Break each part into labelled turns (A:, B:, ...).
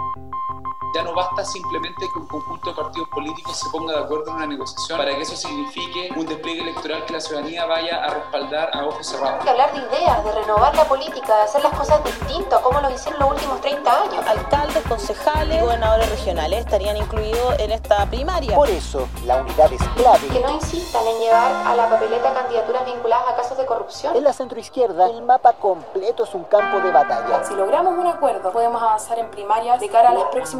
A: you Ya no basta simplemente que un conjunto de partidos políticos se ponga de acuerdo en una negociación para que eso signifique un despliegue electoral que la ciudadanía vaya a respaldar a ojos cerrados.
B: Hay que hablar de ideas, de renovar la política, de hacer las cosas distintas a como lo hicieron los últimos 30 años.
C: Alcaldes, concejales, gobernadores regionales estarían incluidos en esta primaria.
D: Por eso, la unidad es clave.
B: Que no insistan en llevar a la papeleta candidaturas vinculadas a casos de corrupción.
D: En la centroizquierda, el mapa completo es un campo de batalla.
E: Si logramos un acuerdo, podemos avanzar en primarias de cara a las próximas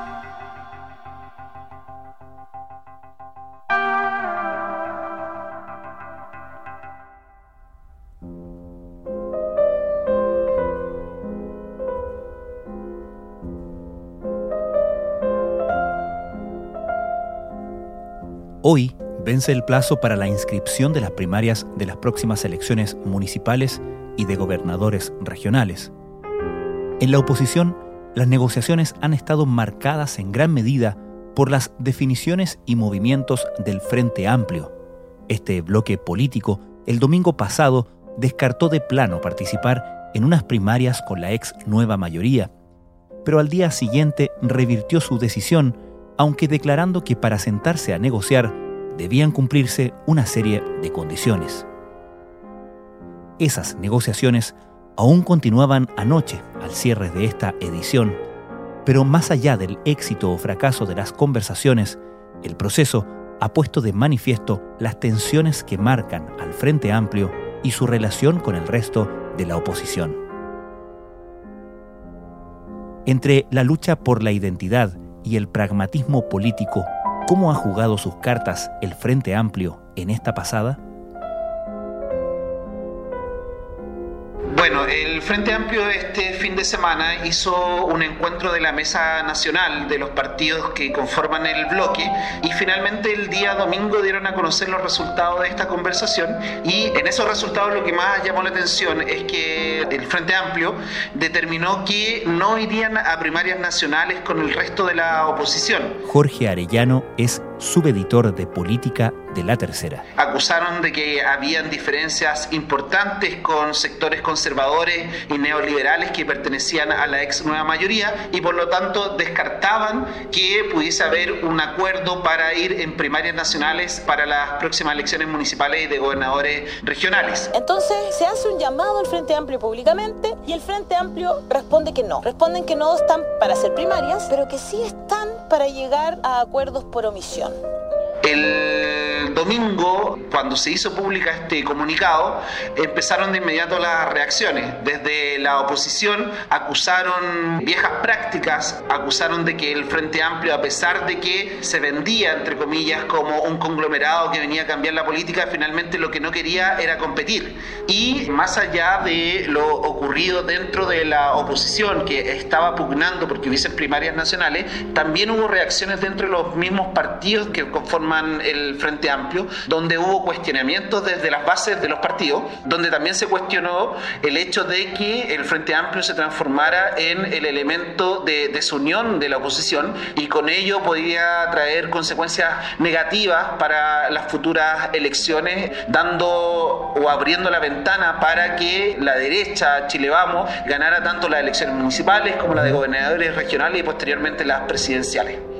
F: Hoy vence el plazo para la inscripción de las primarias de las próximas elecciones municipales y de gobernadores regionales. En la oposición, las negociaciones han estado marcadas en gran medida por las definiciones y movimientos del Frente Amplio. Este bloque político el domingo pasado descartó de plano participar en unas primarias con la ex nueva mayoría, pero al día siguiente revirtió su decisión aunque declarando que para sentarse a negociar debían cumplirse una serie de condiciones. Esas negociaciones aún continuaban anoche al cierre de esta edición, pero más allá del éxito o fracaso de las conversaciones, el proceso ha puesto de manifiesto las tensiones que marcan al Frente Amplio y su relación con el resto de la oposición. Entre la lucha por la identidad y el pragmatismo político, ¿cómo ha jugado sus cartas el Frente Amplio en esta pasada?
G: El Frente Amplio este fin de semana hizo un encuentro de la Mesa Nacional de los partidos que conforman el bloque y finalmente el día domingo dieron a conocer los resultados de esta conversación y en esos resultados lo que más llamó la atención es que el Frente Amplio determinó que no irían a primarias nacionales con el resto de la oposición.
F: Jorge Arellano es subeditor de política de la tercera.
G: Acusaron de que habían diferencias importantes con sectores conservadores y neoliberales que pertenecían a la ex nueva mayoría y por lo tanto descartaban que pudiese haber un acuerdo para ir en primarias nacionales para las próximas elecciones municipales y de gobernadores regionales.
C: Entonces se hace un llamado al Frente Amplio públicamente y el Frente Amplio responde que no. Responden que no están para hacer primarias, pero que sí están para llegar a acuerdos por omisión.
G: El domingo, cuando se hizo pública este comunicado, empezaron de inmediato las reacciones. Desde la oposición acusaron viejas prácticas, acusaron de que el Frente Amplio, a pesar de que se vendía, entre comillas, como un conglomerado que venía a cambiar la política, finalmente lo que no quería era competir. Y más allá de lo ocurrido dentro de la oposición, que estaba pugnando porque hubiesen primarias nacionales, también hubo reacciones dentro de los mismos partidos que conforman el Frente Amplio, donde hubo cuestionamientos desde las bases de los partidos, donde también se cuestionó el hecho de que el Frente Amplio se transformara en el elemento de desunión de la oposición y con ello podía traer consecuencias negativas para las futuras elecciones, dando o abriendo la ventana para que la derecha, Chile Vamos, ganara tanto las elecciones municipales como las de gobernadores regionales y posteriormente las presidenciales.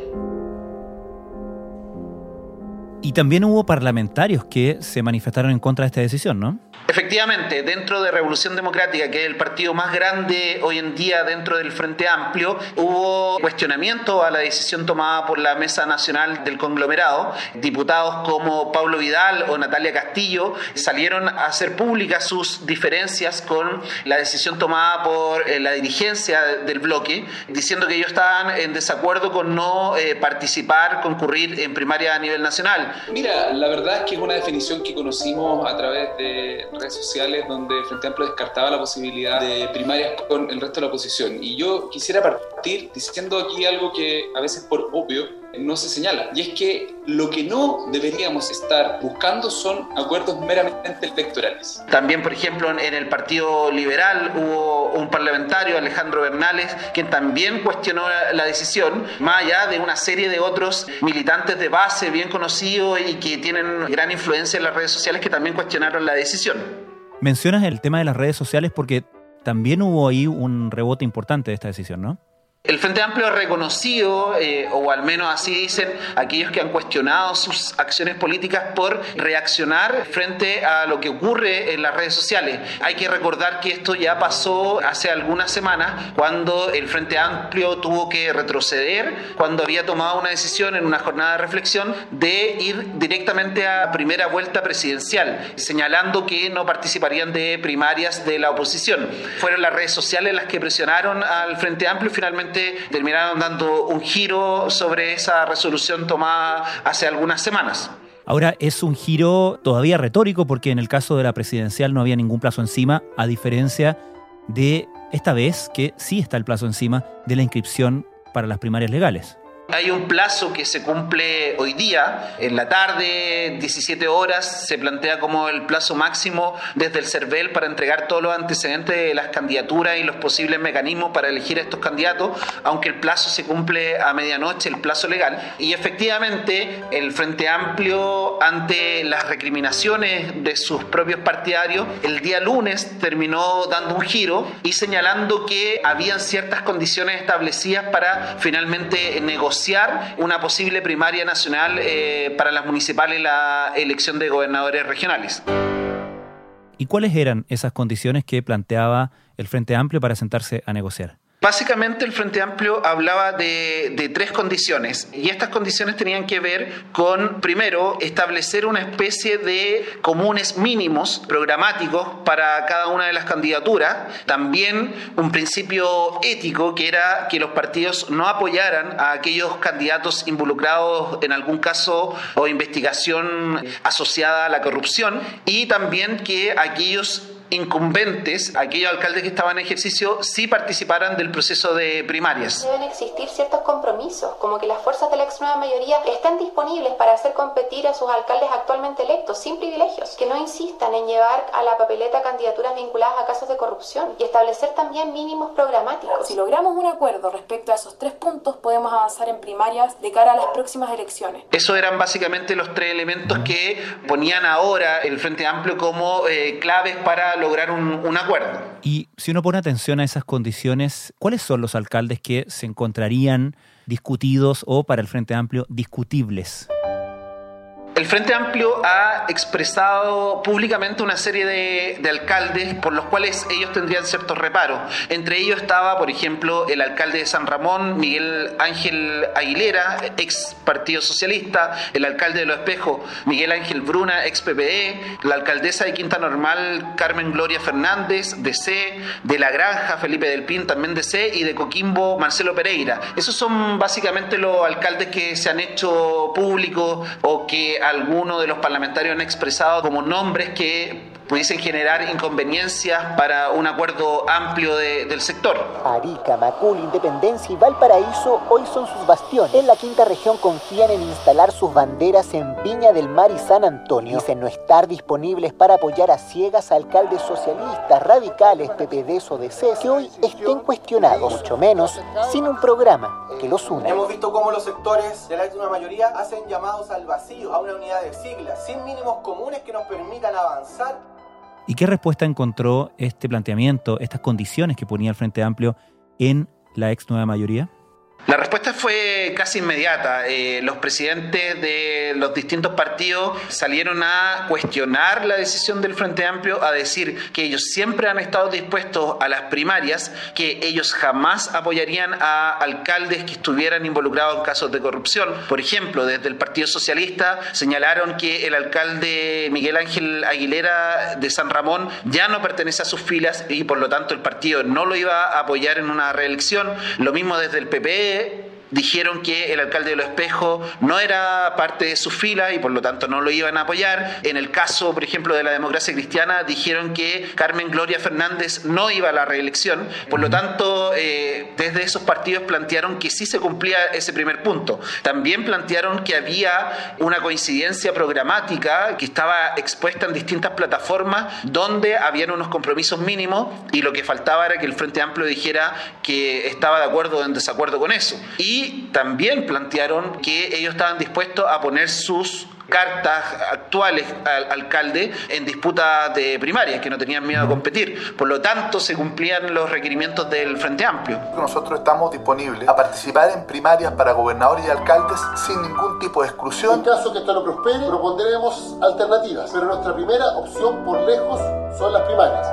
F: Y también hubo parlamentarios que se manifestaron en contra de esta decisión, ¿no?
G: Efectivamente, dentro de Revolución Democrática, que es el partido más grande hoy en día dentro del Frente Amplio, hubo cuestionamiento a la decisión tomada por la Mesa Nacional del Conglomerado. Diputados como Pablo Vidal o Natalia Castillo salieron a hacer públicas sus diferencias con la decisión tomada por eh, la dirigencia del bloque, diciendo que ellos estaban en desacuerdo con no eh, participar, concurrir en primaria a nivel nacional.
A: Mira, la verdad es que es una definición que conocimos a través de redes sociales donde Frente Amplio descartaba la posibilidad de primarias con el resto de la oposición. Y yo quisiera partir diciendo aquí algo que a veces por obvio no se señala. Y es que lo que no deberíamos estar buscando son acuerdos meramente electorales.
G: También, por ejemplo, en el Partido Liberal hubo un parlamentario, Alejandro Bernales, quien también cuestionó la decisión, más allá de una serie de otros militantes de base bien conocidos y que tienen gran influencia en las redes sociales que también cuestionaron la decisión.
F: Mencionas el tema de las redes sociales porque también hubo ahí un rebote importante de esta decisión, ¿no?
G: El Frente Amplio ha reconocido, eh, o al menos así dicen aquellos que han cuestionado sus acciones políticas por reaccionar frente a lo que ocurre en las redes sociales. Hay que recordar que esto ya pasó hace algunas semanas cuando el Frente Amplio tuvo que retroceder, cuando había tomado una decisión en una jornada de reflexión de ir directamente a primera vuelta presidencial, señalando que no participarían de primarias de la oposición. Fueron las redes sociales las que presionaron al Frente Amplio y finalmente terminaron dando un giro sobre esa resolución tomada hace algunas semanas.
F: Ahora es un giro todavía retórico porque en el caso de la presidencial no había ningún plazo encima, a diferencia de esta vez que sí está el plazo encima de la inscripción para las primarias legales.
G: Hay un plazo que se cumple hoy día, en la tarde, 17 horas, se plantea como el plazo máximo desde el CERVEL para entregar todos los antecedentes de las candidaturas y los posibles mecanismos para elegir a estos candidatos, aunque el plazo se cumple a medianoche, el plazo legal. Y efectivamente, el Frente Amplio, ante las recriminaciones de sus propios partidarios, el día lunes terminó dando un giro y señalando que habían ciertas condiciones establecidas para finalmente negociar una posible primaria nacional eh, para las municipales la elección de gobernadores regionales.
F: ¿Y cuáles eran esas condiciones que planteaba el Frente Amplio para sentarse a negociar?
G: Básicamente el Frente Amplio hablaba de, tres condiciones y estas condiciones tenían que ver con, primero, establecer una especie de comunes mínimos programáticos para cada una de las candidaturas, también un principio ético que era que los partidos no apoyaran a aquellos candidatos involucrados en algún caso o investigación asociada a la corrupción y también que aquellos incumbentes, aquellos alcaldes que estaban en ejercicio, sí participaran del proceso de primarias.
B: Deben existir ciertos compromisos, como que las fuerzas de la ex nueva mayoría estén disponibles para hacer competir a sus alcaldes actualmente electos, sin privilegios, que no insistan en llevar a la papeleta candidaturas vinculadas a casos de corrupción y establecer también mínimos programáticos.
E: Si logramos un acuerdo respecto a esos tres puntos, podemos avanzar en primarias de cara a las próximas elecciones.
G: Eso eran básicamente los tres elementos que ponían ahora el Frente Amplio como eh, claves para lograr un, acuerdo.
F: Y si uno pone atención a esas condiciones, ¿cuáles son los alcaldes que se encontrarían discutidos o para el Frente Amplio discutibles?
G: El Frente Amplio ha expresado públicamente una serie de, alcaldes por los cuales ellos tendrían ciertos reparos. Entre ellos estaba, por ejemplo, el alcalde de San Ramón, Miguel Ángel Aguilera, ex Partido Socialista, el alcalde de Los Espejos, Miguel Ángel Bruna, ex PPE, la alcaldesa de Quinta Normal, Carmen Gloria Fernández, DC, de La Granja, Felipe del Pin, también DC, y de Coquimbo, Marcelo Pereira. Esos son básicamente los alcaldes que se han hecho públicos o que algunos de los parlamentarios han expresado como nombres que pudiesen generar inconveniencias para un acuerdo amplio del sector.
D: Arica, Macul, Independencia y Valparaíso hoy son sus bastiones. En la quinta región confían en instalar sus banderas en Viña del Mar y San Antonio. Dicen no estar disponibles para apoyar a ciegas a alcaldes socialistas, radicales, PPDs o DC que hoy estén cuestionados, mucho menos sin un programa que los una.
H: Hemos visto cómo los sectores de la última mayoría hacen llamados al vacío, a una unidad de siglas, sin mínimos comunes que nos permitan avanzar
F: ¿Y qué respuesta encontró este planteamiento, estas condiciones que ponía el Frente Amplio en la ex nueva mayoría?
G: La respuesta fue casi inmediata. Eh, los presidentes de los distintos partidos salieron a cuestionar la decisión del Frente Amplio, a decir que ellos siempre han estado dispuestos a las primarias, que ellos jamás apoyarían a alcaldes que estuvieran involucrados en casos de corrupción. Por ejemplo, desde el Partido Socialista señalaron que el alcalde Miguel Ángel Aguilera de San Ramón ya no pertenece a sus filas y por lo tanto el partido no lo iba a apoyar en una reelección. Lo mismo desde el PP Şimdi dijeron que el alcalde de Los Espejos no era parte de sus filas y por lo tanto no lo iban a apoyar. En el caso, por ejemplo, de la democracia cristiana, dijeron que Carmen Gloria Fernández no iba a la reelección. Por lo tanto, eh, desde esos partidos plantearon que sí se cumplía ese primer punto. También plantearon que había una coincidencia programática que estaba expuesta en distintas plataformas donde habían unos compromisos mínimos y lo que faltaba era que el Frente Amplio dijera que estaba de acuerdo o en desacuerdo con eso. Y también plantearon que ellos estaban dispuestos a poner sus cartas actuales al alcalde en disputa de primarias, que no tenían miedo a competir. Por lo tanto, se cumplían los requerimientos del Frente Amplio.
I: Nosotros estamos disponibles a participar en primarias para gobernadores y alcaldes sin ningún tipo de exclusión.
J: En caso que esto no prospere, propondremos alternativas, pero nuestra primera opción por lejos son las primarias.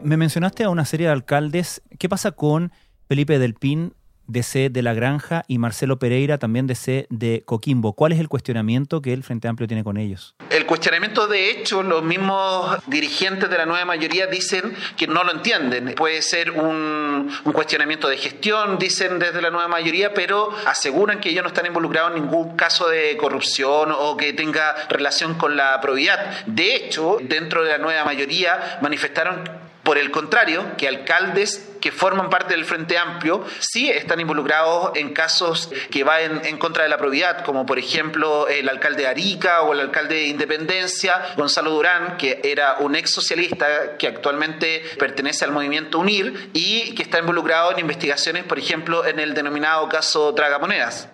F: Me mencionaste a una serie de alcaldes. ¿Qué pasa con Felipe Del Pin DC de La Granja y Marcelo Pereira también DC de Coquimbo. ¿Cuál es el cuestionamiento que el Frente Amplio tiene con ellos?
G: El cuestionamiento, de hecho, los mismos dirigentes de la nueva mayoría dicen que no lo entienden. Puede ser un, un cuestionamiento de gestión, dicen desde la nueva mayoría, pero aseguran que ellos no están involucrados en ningún caso de corrupción o que tenga relación con la probidad. De hecho, dentro de la nueva mayoría manifestaron por el contrario, que alcaldes que forman parte del Frente Amplio sí están involucrados en casos que van en, contra de la probidad, como por ejemplo el alcalde de Arica o el alcalde de Independencia, Gonzalo Durán, que era un ex socialista que actualmente pertenece al movimiento UNIR y que está involucrado en investigaciones, por ejemplo, en el denominado caso Tragamonedas.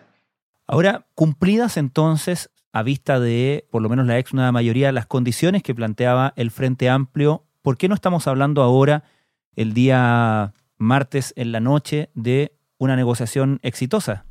F: Ahora, cumplidas entonces, a vista de por lo menos la ex nueva mayoría, las condiciones que planteaba el Frente Amplio ¿por qué no estamos hablando ahora, el día martes en la noche, de una negociación exitosa?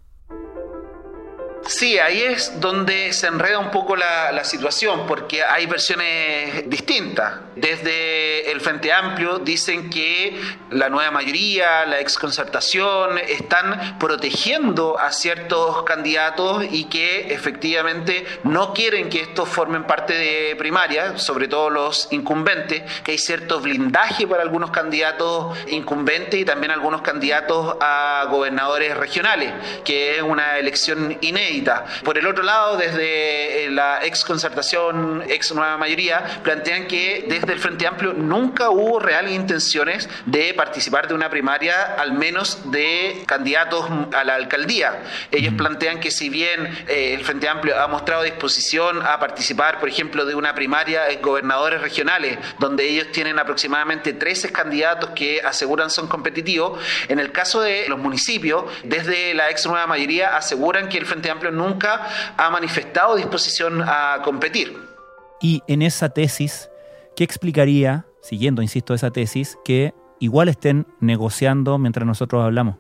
G: Sí, ahí es donde se enreda un poco la, situación, porque hay versiones distintas. Desde el Frente Amplio dicen que la nueva mayoría, la exconcertación, están protegiendo a ciertos candidatos y que efectivamente no quieren que estos formen parte de primaria, sobre todo los incumbentes, que hay cierto blindaje para algunos candidatos incumbentes y también algunos candidatos a gobernadores regionales, que es una elección inédita por el otro lado, desde eh, la ex concertación, ex nueva mayoría, plantean que desde el Frente Amplio nunca hubo reales intenciones de participar de una primaria, al menos de candidatos a la alcaldía. Ellos plantean que si bien eh, el Frente Amplio ha mostrado disposición a participar, por ejemplo, de una primaria en gobernadores regionales, donde ellos tienen aproximadamente 13 candidatos que aseguran son competitivos, en el caso de los municipios, desde la ex nueva mayoría aseguran que el Frente Amplio nunca ha manifestado disposición a competir.
F: Y en esa tesis, ¿qué explicaría, siguiendo, insisto, esa tesis, que igual estén negociando mientras nosotros hablamos?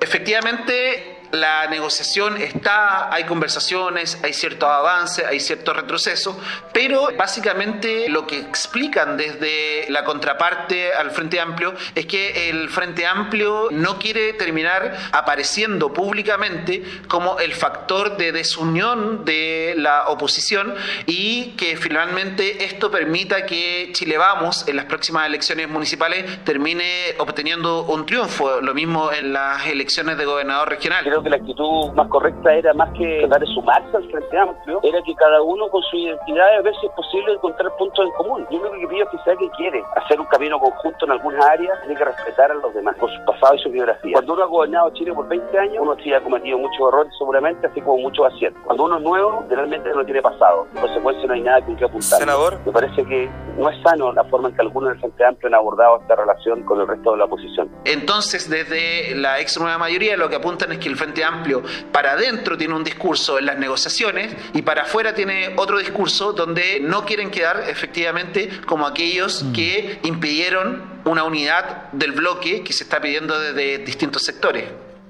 G: Efectivamente, la negociación está, hay conversaciones, hay cierto avance, hay cierto retroceso, pero básicamente lo que explican desde la contraparte al Frente Amplio es que el Frente Amplio no quiere terminar apareciendo públicamente como el factor de desunión de la oposición y que finalmente esto permita que Chile Vamos en las próximas elecciones municipales termine obteniendo un triunfo, lo mismo en las elecciones de gobernador regional
K: que la actitud más correcta era más que tratar de sumarse al Frente Amplio, era que cada uno con su identidad a ver si es posible encontrar puntos en común. Yo lo que pido es que sea que quiere hacer un camino conjunto en algunas áreas, tiene que respetar a los demás, por su pasado y su biografía. Cuando uno ha gobernado Chile por 20 años, uno sí ha cometido muchos errores seguramente, así como muchos aciertos. Cuando uno es nuevo, realmente no tiene pasado. En consecuencia no hay nada con que apuntar.
G: Senador.
K: Me parece que no es sano la forma en que algunos del Frente Amplio han abordado esta relación con el resto de la oposición.
G: Entonces, desde la ex nueva mayoría, lo que apuntan es que el Frente Amplio para adentro tiene un discurso en las negociaciones y para afuera tiene otro discurso donde no quieren quedar efectivamente como aquellos mm. que impidieron una unidad del bloque que se está pidiendo desde distintos sectores.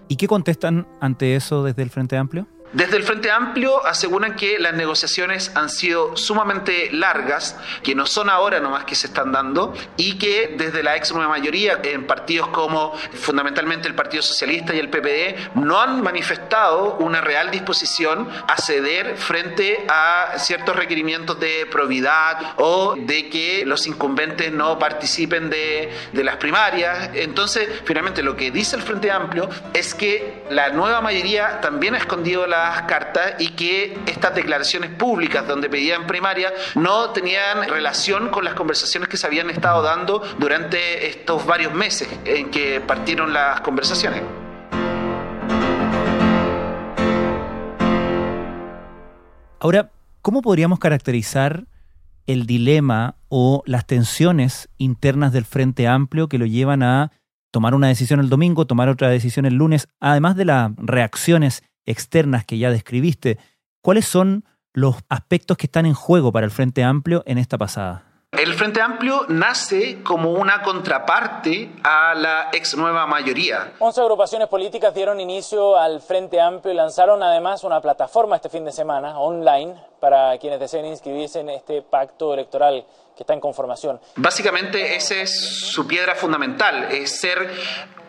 F: ¿Y qué contestan ante eso desde el Frente Amplio?
G: Desde el Frente Amplio aseguran que las negociaciones han sido sumamente largas, que no son ahora nomás que se están dando y que desde la ex nueva mayoría en partidos como fundamentalmente el Partido Socialista y el PPD no han manifestado una real disposición a ceder frente a ciertos requerimientos de probidad o de que los incumbentes no participen de, de las primarias. Entonces, finalmente lo que dice el Frente Amplio es que la nueva mayoría también ha escondido la cartas y que estas declaraciones públicas donde pedían primaria no tenían relación con las conversaciones que se habían estado dando durante estos varios meses en que partieron las conversaciones.
F: Ahora, ¿cómo podríamos caracterizar el dilema o las tensiones internas del Frente Amplio que lo llevan a tomar una decisión el domingo, tomar otra decisión el lunes, además de las reacciones externas que ya describiste, ¿cuáles son los aspectos que están en juego para el Frente Amplio en esta pasada?
G: El Frente Amplio nace como una contraparte a la ex nueva mayoría.
L: 11 agrupaciones políticas dieron inicio al Frente Amplio y lanzaron además una plataforma este fin de semana online para quienes deseen inscribirse en este pacto electoral que está en conformación.
G: Básicamente esa es su piedra fundamental, es ser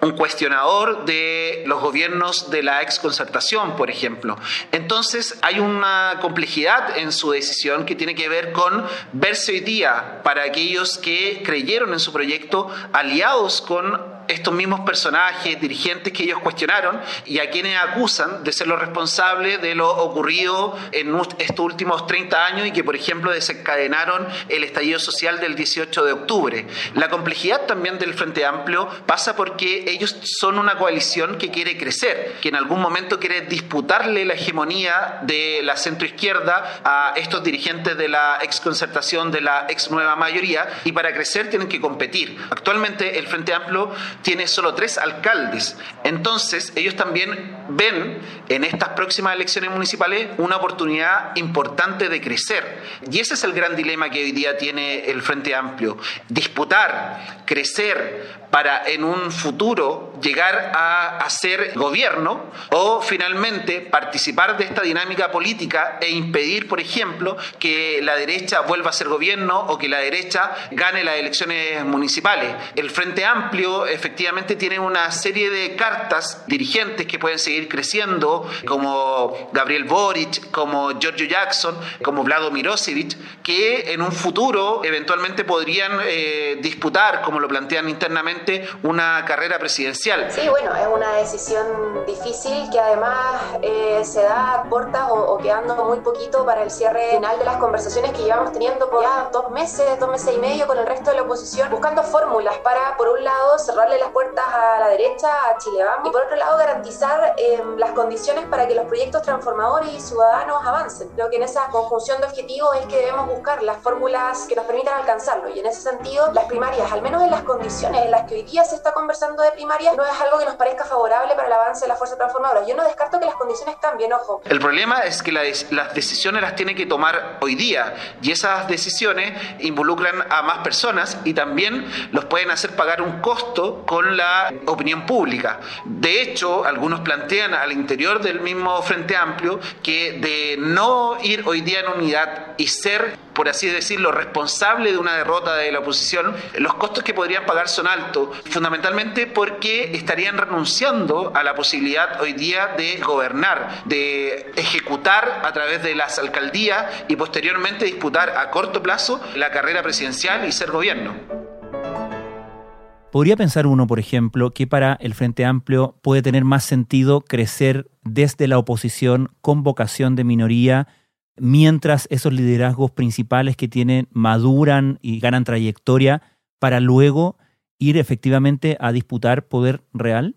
G: un cuestionador de los gobiernos de la exconcertación, por ejemplo. Entonces hay una complejidad en su decisión que tiene que ver con verse hoy día para aquellos que creyeron en su proyecto aliados con estos mismos personajes, dirigentes que ellos cuestionaron y a quienes acusan de ser los responsables de lo ocurrido en estos últimos 30 años y que, por ejemplo, desencadenaron el estallido social del 18 de octubre. La complejidad también del Frente Amplio pasa porque ellos son una coalición que quiere crecer, que en algún momento quiere disputarle la hegemonía de la centroizquierda a estos dirigentes de la exconcertación, de la ex nueva mayoría, y para crecer tienen que competir. Actualmente el Frente Amplio tiene solo tres alcaldes. Entonces, ellos también ven en estas próximas elecciones municipales una oportunidad importante de crecer. Y ese es el gran dilema que hoy día tiene el Frente Amplio. Disputar, crecer, para en un futuro llegar a, hacer gobierno o finalmente participar de esta dinámica política e impedir, por ejemplo, que la derecha vuelva a ser gobierno o que la derecha gane las elecciones municipales. El Frente Amplio efectivamente tiene una serie de cartas dirigentes que pueden seguir creciendo, como Gabriel Boric, como Giorgio Jackson, como Vlado Mirosevic, que en un futuro eventualmente podrían eh, disputar, como lo plantean internamente, una carrera presidencial.
B: Sí, bueno, es una decisión difícil que además eh, se da a puertas o, quedando muy poquito para el cierre final de las conversaciones que llevamos teniendo por ya dos meses, dos meses y medio con el resto de la oposición, buscando fórmulas para, por un lado, cerrarle las puertas a la derecha, a Chile y por otro lado, garantizar em, las condiciones para que los proyectos transformadores y ciudadanos avancen. Creo que en esa conjunción de objetivos es que debemos buscar las fórmulas que nos permitan alcanzarlo y en ese sentido, las primarias, al menos en las condiciones en las que hoy día se está conversando de primaria no es algo que nos parezca favorable para el avance de la fuerza transformadora. Yo no descarto que las condiciones cambien, ojo.
G: El problema es que las decisiones las tiene que tomar hoy día y esas decisiones involucran a más personas y también los pueden hacer pagar un costo con la opinión pública. De hecho, algunos plantean al interior del mismo Frente Amplio que de no ir hoy día en unidad y ser por así decirlo, responsable de una derrota de la oposición, los costos que podrían pagar son altos, fundamentalmente porque estarían renunciando a la posibilidad hoy día de gobernar, de ejecutar a través de las alcaldías y posteriormente disputar a corto plazo la carrera presidencial y ser gobierno.
F: Podría pensar uno, por ejemplo, que para el Frente Amplio puede tener más sentido crecer desde la oposición con vocación de minoría mientras esos liderazgos principales que tienen maduran y ganan trayectoria para luego ir efectivamente a disputar poder real?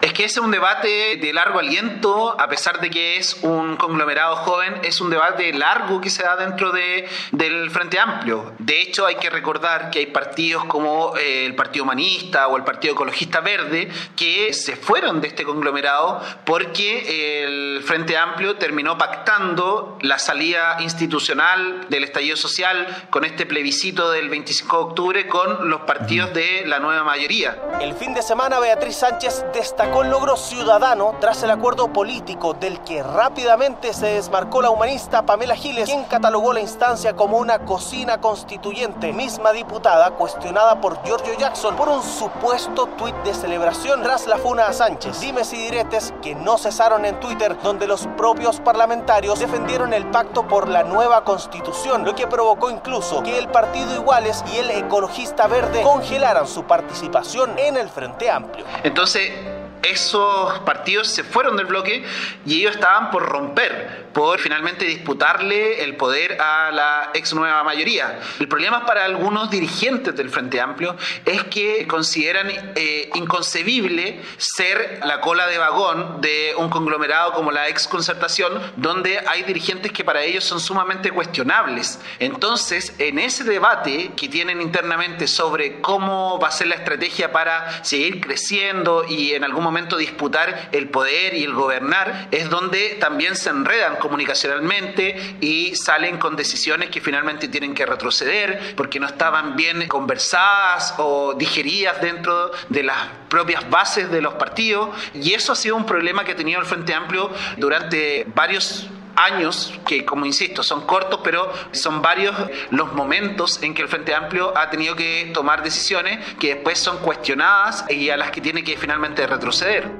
G: Es que ese es un debate de largo aliento, a pesar de que es un conglomerado joven, es un debate largo que se da dentro de, del Frente Amplio. De hecho, hay que recordar que hay partidos como eh, el Partido Humanista o el Partido Ecologista Verde que se fueron de este conglomerado porque el Frente Amplio terminó pactando la salida institucional del estallido social con este plebiscito del 25 de octubre con los partidos de la nueva mayoría.
M: El fin de semana Beatriz Sánchez destacó con logro ciudadano tras el acuerdo político del que rápidamente se desmarcó la humanista Pamela Giles, quien catalogó la instancia como una cocina constituyente, misma diputada cuestionada por Giorgio Jackson por un supuesto tuit de celebración tras la funa a Sánchez. Dimes y diretes que no cesaron en Twitter, donde los propios parlamentarios defendieron el pacto por la nueva constitución, lo que provocó incluso que el Partido Iguales y el Ecologista Verde congelaran su participación en el Frente Amplio.
G: Entonces, esos partidos se fueron del bloque y ellos estaban por romper, por finalmente disputarle el poder a la ex nueva mayoría. El problema para algunos dirigentes del Frente Amplio es que consideran eh, inconcebible ser la cola de vagón de un conglomerado como la ex concertación, donde hay dirigentes que para ellos son sumamente cuestionables. Entonces, en ese debate que tienen internamente sobre cómo va a ser la estrategia para seguir creciendo y en algún momento disputar el poder y el gobernar, es donde también se enredan comunicacionalmente y salen con decisiones que finalmente tienen que retroceder porque no estaban bien conversadas o digeridas dentro de las propias bases de los partidos. Y eso ha sido un problema que ha tenido el Frente Amplio durante varios años, que como insisto, son cortos, pero son varios los momentos en que el Frente Amplio ha tenido que tomar decisiones que después son cuestionadas y a las que tiene que finalmente retroceder.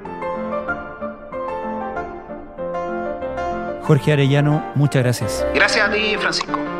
F: Jorge Arellano, muchas gracias.
G: Gracias a ti, Francisco.